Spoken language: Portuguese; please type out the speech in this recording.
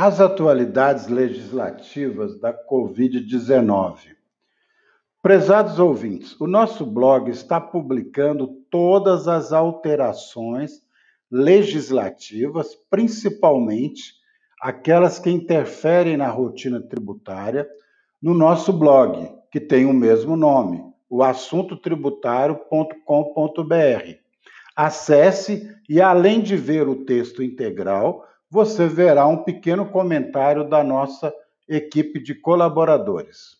As atualidades legislativas da Covid-19. Prezados ouvintes, o nosso blog está publicando todas as alterações legislativas, principalmente aquelas que interferem na rotina tributária, no nosso blog, que tem o mesmo nome, o. Acesse e, além de ver o texto integral, você verá um pequeno comentário da nossa equipe de colaboradores.